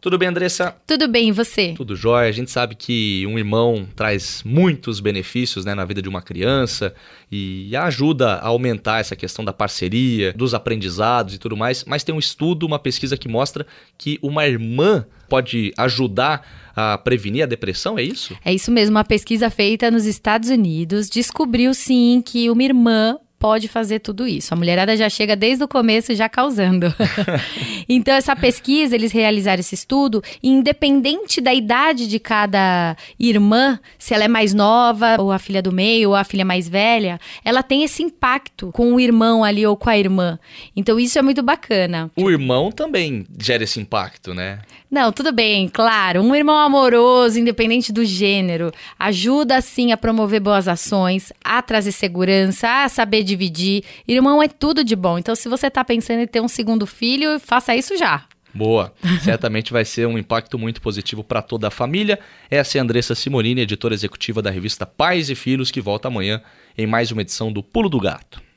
Tudo bem, Andressa? Tudo bem, e você? Tudo jóia. A gente sabe que um irmão traz muitos benefícios né, na vida de uma criança e ajuda a aumentar essa questão da parceria, dos aprendizados e tudo mais. Mas tem um estudo, uma pesquisa que mostra que uma irmã pode ajudar a prevenir a depressão, é isso? É isso mesmo. Uma pesquisa feita nos Estados Unidos descobriu sim que uma irmã pode fazer tudo isso. A mulherada já chega desde o começo já causando. então, essa pesquisa, eles realizaram esse estudo, independente da idade de cada irmã, se ela é mais nova, ou a filha do meio, ou a filha mais velha, ela tem esse impacto com o irmão ali ou com a irmã. Então, isso é muito bacana. O irmão também gera esse impacto, né? Não, tudo bem, claro. Um irmão amoroso, independente do gênero, ajuda sim a promover boas ações, a trazer segurança, a saber dividir. Irmão é tudo de bom. Então, se você tá pensando em ter um segundo filho, faça isso já. Boa. Certamente vai ser um impacto muito positivo para toda a família. Essa é a Andressa Simorini, editora executiva da revista Pais e Filhos, que volta amanhã em mais uma edição do Pulo do Gato.